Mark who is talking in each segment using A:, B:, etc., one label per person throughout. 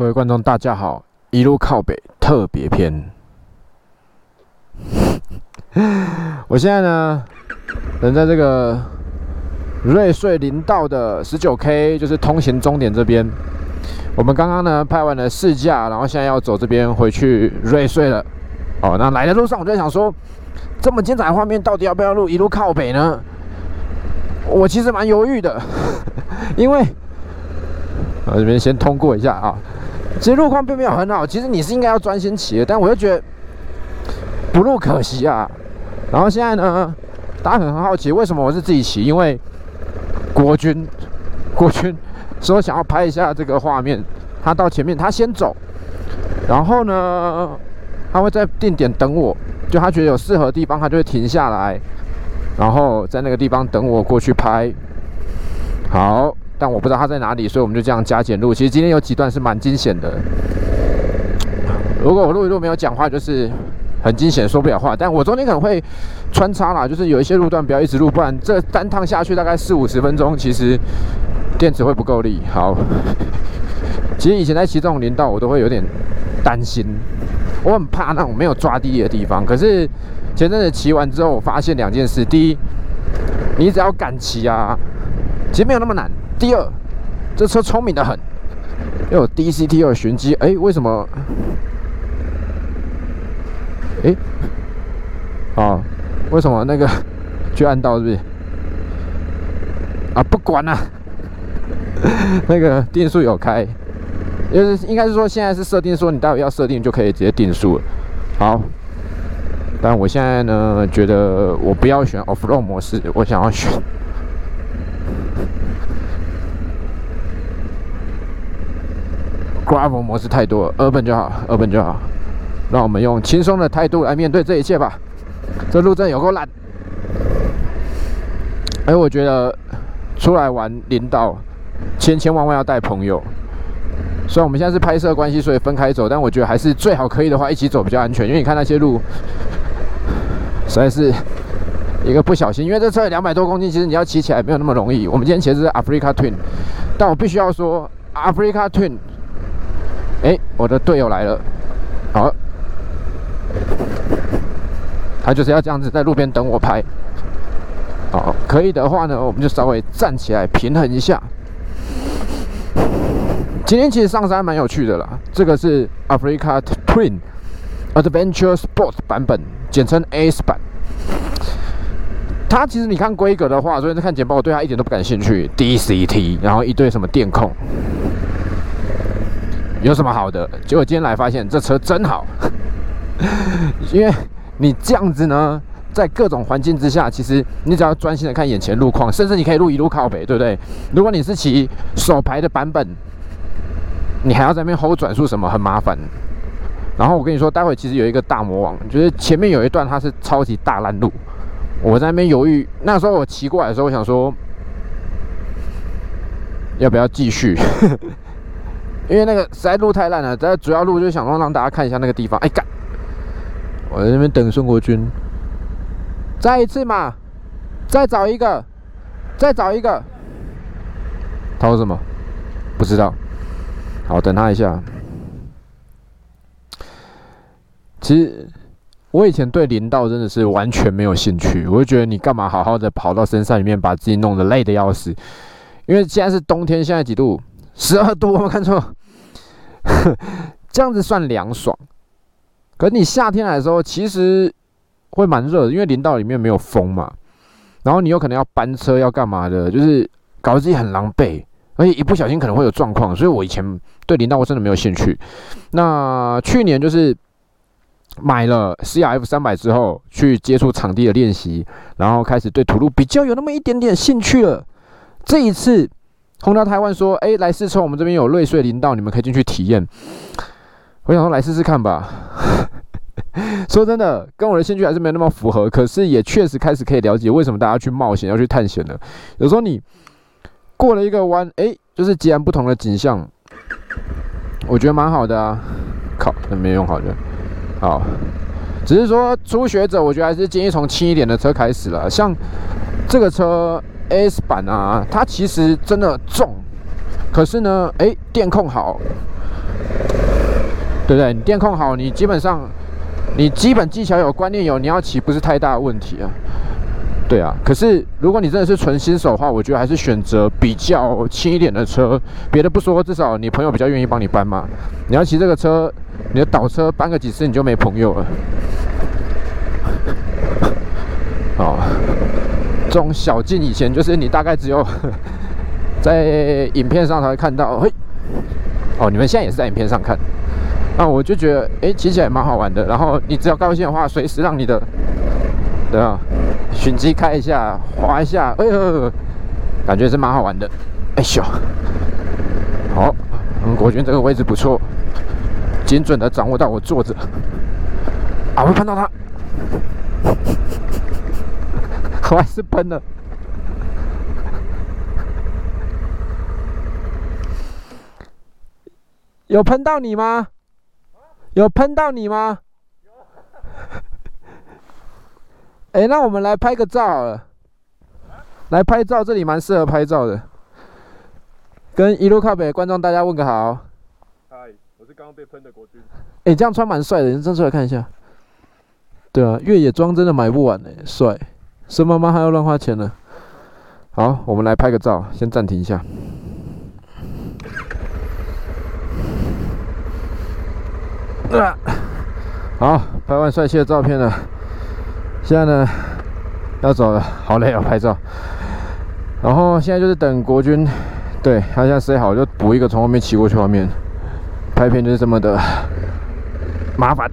A: 各位观众，大家好！一路靠北特别篇。我现在呢，人在这个瑞穗林道的十九 K，就是通行终点这边。我们刚刚呢拍完了试驾，然后现在要走这边回去瑞穗了。哦，那来的路上我就在想说，这么精彩的画面，到底要不要录一路靠北呢？我其实蛮犹豫的，因为我这边先通过一下啊。其实路况并没有很好，其实你是应该要专心骑的，但我又觉得不路可惜啊。然后现在呢，大家可能很好奇为什么我是自己骑，因为国军国军说想要拍一下这个画面，他到前面他先走，然后呢他会在定点等我，就他觉得有适合的地方，他就会停下来，然后在那个地方等我过去拍。好。但我不知道他在哪里，所以我们就这样加减录。其实今天有几段是蛮惊险的。如果我录一录没有讲话，就是很惊险，说不了话。但我中间可能会穿插啦，就是有一些路段不要一直录，不然这单趟下去大概四五十分钟，其实电池会不够力。好，其实以前在骑这种林道，我都会有点担心，我很怕那种没有抓地力的地方。可是前阵子骑完之后，我发现两件事：第一，你只要敢骑啊，其实没有那么难。第二，这车聪明的很，又有 DCT 又有寻机，哎，为什么？哎，哦，为什么那个 去按到是不是？啊，不管了，那个定速有开，就是应该是说现在是设定说你待会要设定就可以直接定速了。好，但我现在呢觉得我不要选 Off Road 模式，我想要选。Gravel 模式太多，Urban 就好，Urban 就好。让我们用轻松的态度来面对这一切吧。这路真有够烂。哎，我觉得出来玩领导，千千万万要带朋友。虽然我们现在是拍摄关系，所以分开走，但我觉得还是最好可以的话一起走比较安全。因为你看那些路，实在是一个不小心，因为这车两百多公斤，其实你要骑起来没有那么容易。我们今天骑的是 Africa Twin，但我必须要说 Africa Twin。哎，我的队友来了，好，他就是要这样子在路边等我拍，好，可以的话呢，我们就稍微站起来平衡一下。今天其实上山蛮有趣的啦，这个是 Africa Twin Adventure Sport 版本，简称 S 版。它其实你看规格的话，昨天在看简报，我对它一点都不感兴趣。DCT，然后一堆什么电控。有什么好的？结果今天来发现这车真好，因为你这样子呢，在各种环境之下，其实你只要专心的看眼前路况，甚至你可以路一路靠北，对不对？如果你是骑手排的版本，你还要在那边 hold 转速什么，很麻烦。然后我跟你说，待会其实有一个大魔王，就是前面有一段它是超级大烂路，我在那边犹豫。那时候我骑过来的时候，我想说要不要继续。因为那个实在路太烂了，在主要路就是想说让大家看一下那个地方。哎干！我在那边等孙国军，再一次嘛，再找一个，再找一个。他说什么？不知道。好，等他一下。其实我以前对林道真的是完全没有兴趣，我就觉得你干嘛好好的跑到深山里面，把自己弄得累的要死。因为现在是冬天，现在几度？十二度，我没看错。这样子算凉爽，可你夏天来的时候，其实会蛮热的，因为林道里面没有风嘛。然后你有可能要搬车，要干嘛的，就是搞得自己很狼狈，而且一不小心可能会有状况。所以我以前对林道我真的没有兴趣。那去年就是买了 C R F 三百之后，去接触场地的练习，然后开始对土路比较有那么一点点兴趣了。这一次。轰到台湾说：“哎，来试车，我们这边有瑞穗林道，你们可以进去体验。”我想说来试试看吧。说真的，跟我的兴趣还是没那么符合，可是也确实开始可以了解为什么大家去冒险、要去探险了。有时候你过了一个弯，哎，就是截然不同的景象，我觉得蛮好的啊。靠，那没用好的。好，只是说初学者，我觉得还是建议从轻一点的车开始了，像这个车。S 版啊，它其实真的重，可是呢，哎，电控好，对不对？你电控好，你基本上你基本技巧有，观念有，你要骑不是太大的问题啊。对啊，可是如果你真的是纯新手的话，我觉得还是选择比较轻一点的车。别的不说，至少你朋友比较愿意帮你搬嘛。你要骑这个车，你的倒车搬个几次你就没朋友了。哦，这种小径以前就是你大概只有 在影片上才会看到。嘿，哦，你们现在也是在影片上看。那我就觉得，哎，骑起来蛮好玩的。然后你只要高兴的话，随时让你的，对啊。寻机开一下，滑一下，哎呦，感觉是蛮好玩的。哎咻，好，嗯，国军这个位置不错，精准的掌握到我坐着。啊，我碰到他，我还是喷了。有喷到你吗？有喷到你吗？哎，那我们来拍个照，来拍照，这里蛮适合拍照的。跟一路靠北的观众大家问个好。
B: 嗨，我是刚刚被喷的国军。
A: 哎，这样穿蛮帅的，你站出来看一下。对啊，越野装真的买不完呢，帅。孙妈妈还要乱花钱呢。好，我们来拍个照，先暂停一下。啊，好，拍完帅气的照片了。现在呢，要走了，好累啊，拍照。然后现在就是等国军，对他现在塞好，就补一个从后面骑过去外面拍片，就是这么的麻烦。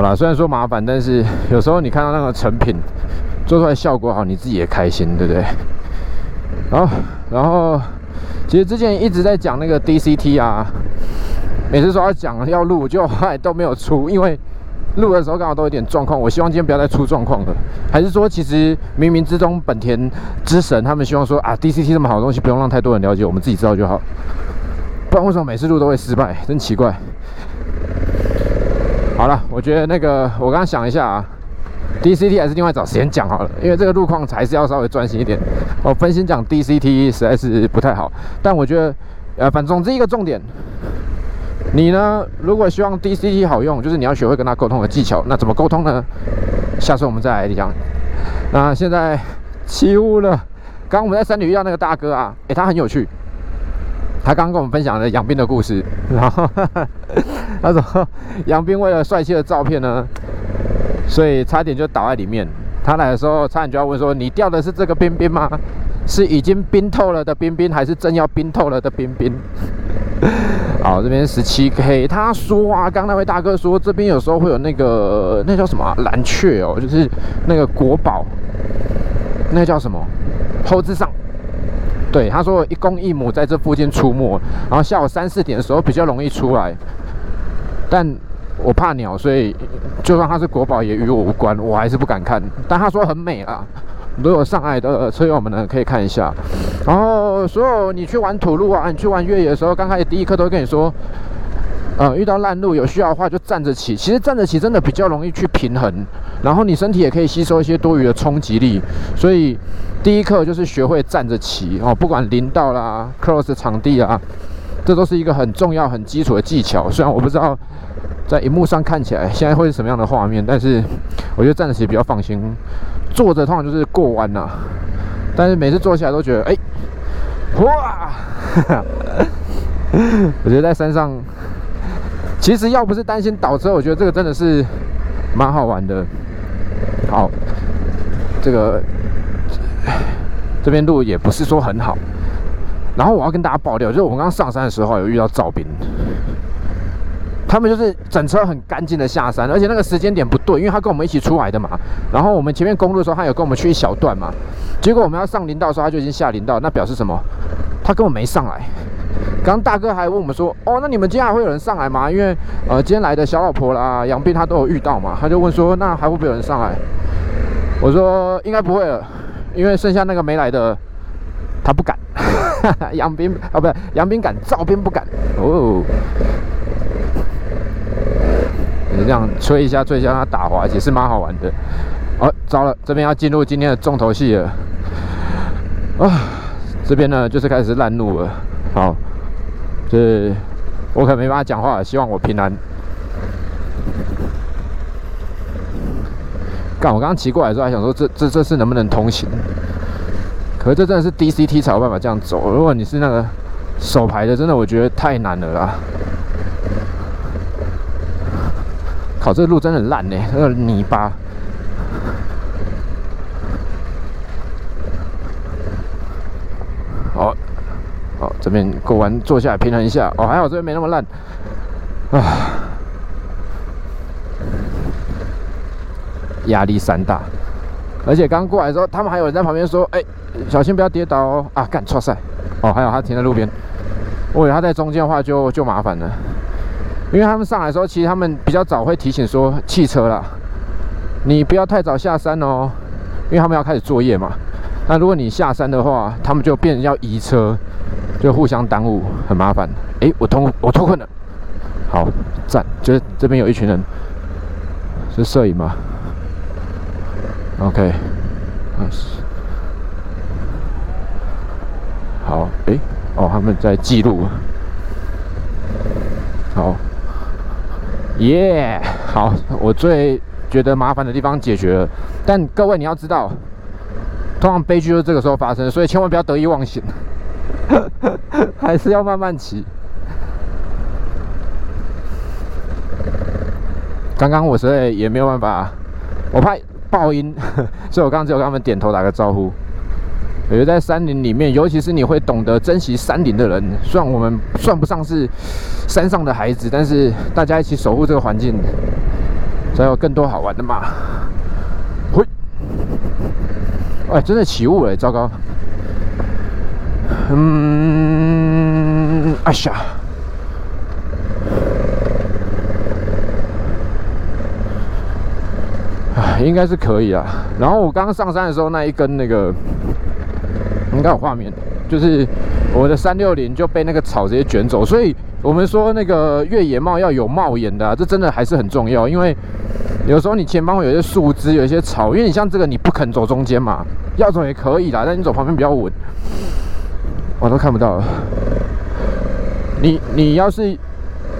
A: 好了，虽然说麻烦，但是有时候你看到那个成品做出来效果好，你自己也开心，对不对？好，然后其实之前一直在讲那个 DCT 啊，每次说要讲要录，就后来都没有出，因为录的时候刚好都有点状况。我希望今天不要再出状况了。还是说，其实冥冥之中本田之神他们希望说啊，DCT 这么好的东西，不用让太多人了解，我们自己知道就好。不然为什么每次录都会失败？真奇怪。好了，我觉得那个我刚刚想一下啊。DCT 还是另外找时间讲好了，因为这个路况还是要稍微专心一点。我分心讲 DCT 实在是不太好，但我觉得，呃，反正总之一个重点，你呢，如果希望 DCT 好用，就是你要学会跟他沟通的技巧。那怎么沟通呢？下次我们再来讲。那现在起雾了，刚我们在山里遇到那个大哥啊，诶，他很有趣，他刚刚跟我们分享了养病的故事，然后 他说 杨斌为了帅气的照片呢。所以差点就倒在里面。他来的时候，差点就要问说：“你掉的是这个冰冰吗？是已经冰透了的冰冰，还是真要冰透了的冰冰？” 好，这边十七 K。他说啊，刚那位大哥说，这边有时候会有那个那叫什么蓝雀哦，就是那个国宝，那叫什么？猴子上。对，他说一公一母在这附近出没，然后下午三四点的时候比较容易出来，但。我怕鸟，所以就算它是国宝也与我无关，我还是不敢看。但他说很美啊，如果上海的车友们呢可以看一下。然后所有你去玩土路啊，你去玩越野的时候，刚开始第一课都跟你说，呃，遇到烂路有需要的话就站着骑。其实站着骑真的比较容易去平衡，然后你身体也可以吸收一些多余的冲击力。所以第一课就是学会站着骑哦，不管林道啦、cross 场地啊，这都是一个很重要、很基础的技巧。虽然我不知道。在荧幕上看起来现在会是什么样的画面？但是我觉得站着其实比较放心，坐着通常就是过弯呐。但是每次坐起来都觉得，哎，哇！我觉得在山上，其实要不是担心倒车，我觉得这个真的是蛮好玩的。好，这个这边路也不是说很好。然后我要跟大家爆料，就是我们刚上山的时候有遇到赵兵。他们就是整车很干净的下山，而且那个时间点不对，因为他跟我们一起出来的嘛。然后我们前面公路的时候，他有跟我们去一小段嘛。结果我们要上林道的时候，他就已经下林道，那表示什么？他根本没上来。刚大哥还问我们说：“哦，那你们今天还会有人上来吗？”因为呃，今天来的小老婆啦、杨斌他都有遇到嘛。他就问说：“那还会不会有人上来？”我说：“应该不会了，因为剩下那个没来的，他不敢。杨斌啊，不是杨斌敢，赵斌不敢。哦。你这样吹一下吹一下，它打滑也是蛮好玩的。哦，糟了，这边要进入今天的重头戏了。啊，这边呢就是开始烂路了。好，这我可没办法讲话，希望我平安。干，我刚刚骑过来的时候还想说，这这这次能不能通行？可是这真的是 DCT 才有办法这样走。如果你是那个手排的，真的我觉得太难了啦。靠，这个路真的很烂呢，那个泥巴。好，好，这边过完坐下来平衡一下。哦，还好这边没那么烂。啊。压力山大，而且刚过来的时候，他们还有人在旁边说：“哎，小心不要跌倒哦！”啊，干错赛哦，还有他停在路边，我以为他在中间的话就就麻烦了，因为他们上来的时候，其实他们比较早会提醒说汽车啦，你不要太早下山哦，因为他们要开始作业嘛。那如果你下山的话，他们就变要移车，就互相耽误，很麻烦。哎，我通我脱困了，好赞！就是这边有一群人，是摄影吗？OK，好，哎，哦，他们在记录，好，耶，好，我最觉得麻烦的地方解决了，但各位你要知道，通常悲剧就是这个时候发生，所以千万不要得意忘形，还是要慢慢骑。刚刚我实在也没有办法，我怕。爆音，所以我刚刚只有跟他们点头打个招呼。我觉得在山林里面，尤其是你会懂得珍惜山林的人，虽然我们算不上是山上的孩子，但是大家一起守护这个环境，才有更多好玩的嘛。喂，哎，真的起雾了，糟糕。嗯，哎呀。应该是可以啊。然后我刚刚上山的时候，那一根那个应该有画面，就是我的三六零就被那个草直接卷走。所以我们说那个越野帽要有帽檐的，这真的还是很重要。因为有时候你前方会有些树枝，有一些草，因为你像这个你不肯走中间嘛，要走也可以啦，但你走旁边比较稳。我都看不到了。你你要是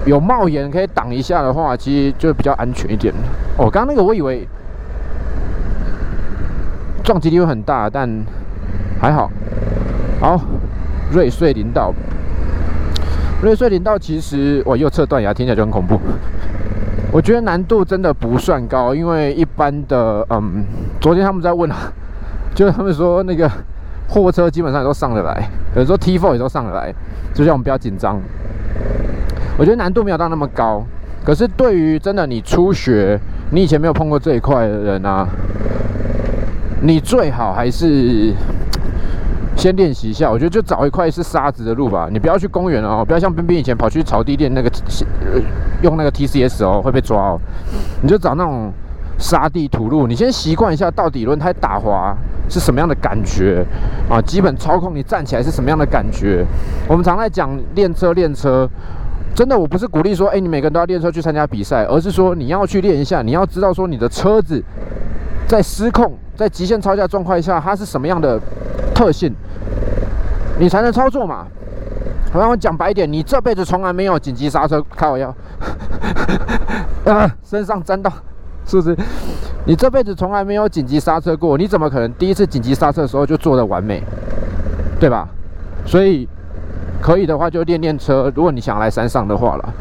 A: 有帽檐可以挡一下的话，其实就比较安全一点。哦，刚刚那个我以为。撞击力会很大，但还好。好，瑞穗林道，瑞穗林道其实我右侧断崖听起来就很恐怖。我觉得难度真的不算高，因为一般的，嗯，昨天他们在问，就是他们说那个货车基本上都上得来，有时候 T4 也都上得来，就叫我们不要紧张。我觉得难度没有到那么高，可是对于真的你初学，你以前没有碰过这一块的人啊。你最好还是先练习一下，我觉得就找一块是沙子的路吧。你不要去公园哦，不要像冰冰以前跑去草地练那个用那个 TCS 哦，会被抓哦。你就找那种沙地土路，你先习惯一下到底轮胎打滑是什么样的感觉啊，基本操控你站起来是什么样的感觉。我们常在讲练车练车，真的我不是鼓励说，哎，你每个人都要练车去参加比赛，而是说你要去练一下，你要知道说你的车子在失控。在极限超价状况下，它是什么样的特性，你才能操作嘛？好像我讲白一点，你这辈子从来没有紧急刹车，开玩笑，啊，身上沾到，是不是？你这辈子从来没有紧急刹车过，你怎么可能第一次紧急刹车的时候就做的完美，对吧？所以可以的话就练练车，如果你想来山上的话了，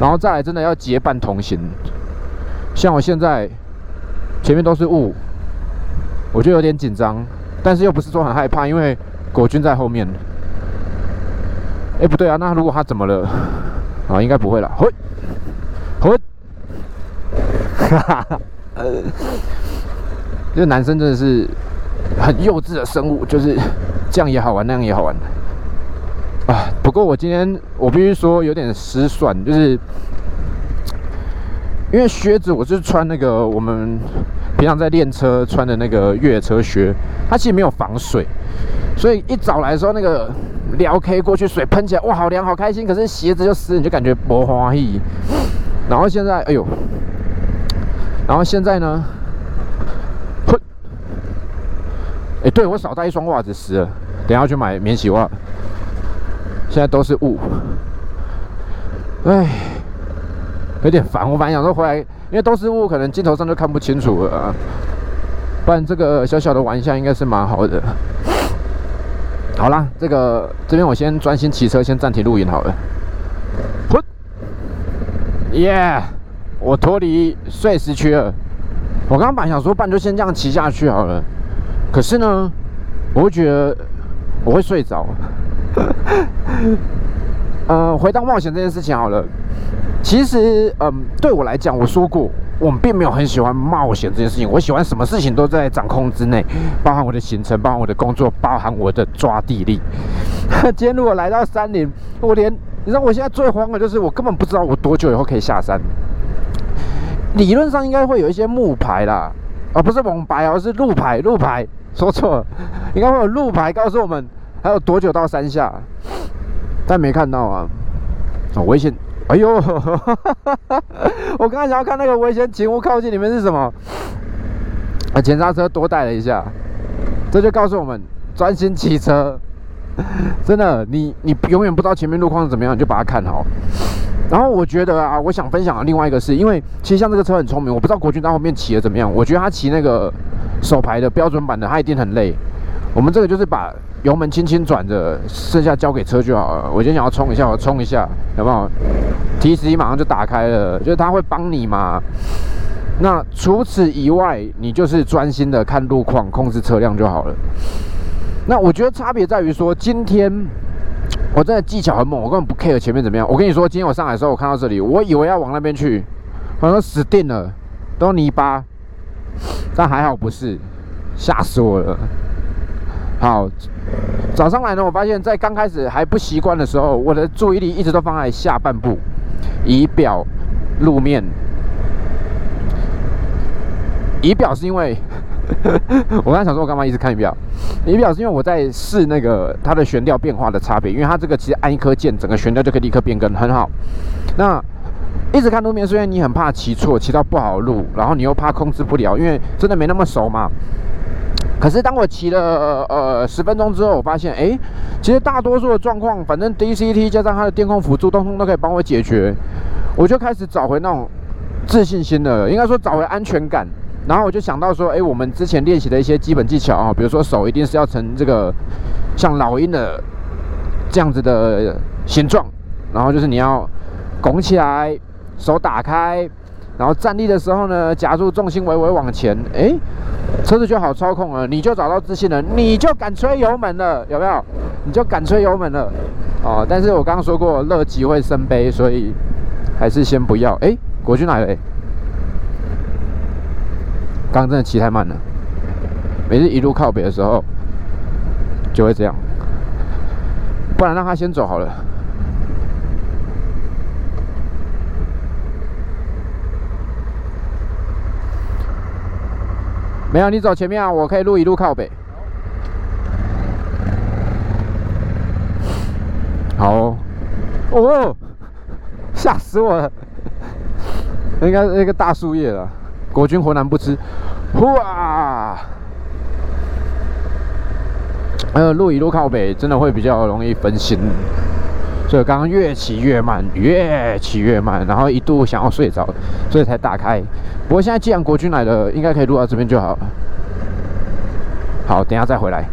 A: 然后再来真的要结伴同行，像我现在前面都是雾。我就有点紧张，但是又不是说很害怕，因为国军在后面。哎，不对啊，那如果他怎么了？啊，应该不会了。回，回，哈哈哈。这男生真的是很幼稚的生物，就是这样也好玩，那样也好玩。啊，不过我今天我必须说有点失算，就是因为靴子我是穿那个我们。平常在练车穿的那个越野车靴，它其实没有防水，所以一早来的时候，那个撩 K 过去水喷起来，哇，好凉，好开心。可是鞋子就湿，你就感觉不欢喜。然后现在，哎呦，然后现在呢，哎，对我少带一双袜子湿了，等下去买免洗袜。现在都是雾，哎，有点烦。我本来想说回来，因为都是雾，可能镜头上就看不清楚了。不然这个小小的玩笑应该是蛮好的。好啦，这个这边我先专心骑车，先暂停录影好了。哼，耶，我脱离碎石区了。我刚刚本来想说，半就先这样骑下去好了。可是呢，我会觉得我会睡着。呃，回到冒险这件事情好了。其实，嗯，对我来讲，我说过，我们并没有很喜欢冒险这件事情。我喜欢什么事情都在掌控之内，包含我的行程，包含我的工作，包含我的抓地力。今天如果来到山林，我连你知道，我现在最慌的就是我根本不知道我多久以后可以下山。理论上应该会有一些木牌啦，而不是蒙牌，而是路牌。路牌说错了，应该会有路牌告诉我们。还有多久到山下？但没看到啊！哦，危险！哎呦，我刚才想要看那个危险警物靠近里面是什么？啊，前刹车多带了一下，这就告诉我们专心骑车。真的，你你永远不知道前面路况是怎么样，你就把它看好。然后我觉得啊，我想分享另外一个是，因为其实像这个车很聪明，我不知道国军在后面骑的怎么样。我觉得他骑那个手排的标准版的，他一定很累。我们这个就是把。油门轻轻转着，剩下交给车就好了。我今天想要冲一下，我冲一下，有没有？T 十一马上就打开了，就是它会帮你嘛。那除此以外，你就是专心的看路况，控制车辆就好了。那我觉得差别在于说，今天我真的技巧很猛，我根本不 care 前面怎么样。我跟你说，今天我上来的时候，我看到这里，我以为要往那边去，好像死定了，都泥巴。但还好不是，吓死我了。好，早上来呢，我发现，在刚开始还不习惯的时候，我的注意力一直都放在下半部，仪表、路面。仪表是因为，我刚才想说，我干嘛一直看仪表？仪表是因为我在试那个它的悬吊变化的差别，因为它这个其实按一颗键，整个悬吊就可以立刻变更，很好。那一直看路面，虽然你很怕骑错，骑到不好路，然后你又怕控制不了，因为真的没那么熟嘛。可是当我骑了呃十分钟之后，我发现，哎，其实大多数的状况，反正 DCT 加上它的电控辅助，通通都可以帮我解决。我就开始找回那种自信心了，应该说找回安全感。然后我就想到说，哎，我们之前练习的一些基本技巧啊，比如说手一定是要成这个像老鹰的这样子的形状，然后就是你要拱起来，手打开。然后站立的时候呢，夹住重心微微往前，哎，车子就好操控了，你就找到自信了，你就敢吹油门了，有没有？你就敢吹油门了，哦。但是我刚刚说过，乐极会生悲，所以还是先不要。哎，国军来了，刚刚真的骑太慢了，每次一路靠北的时候就会这样，不然让他先走好了。没有，你走前面啊，我可以录一路靠北。好，哦，吓死我了！应该是那个大树叶了，国军浑然不知。哇！呃，路一路靠北，真的会比较容易分心。所以刚刚越骑越慢，越骑越慢，然后一度想要睡着，所以才打开。不过现在既然国军来了，应该可以录到这边就好了。好，等下再回来。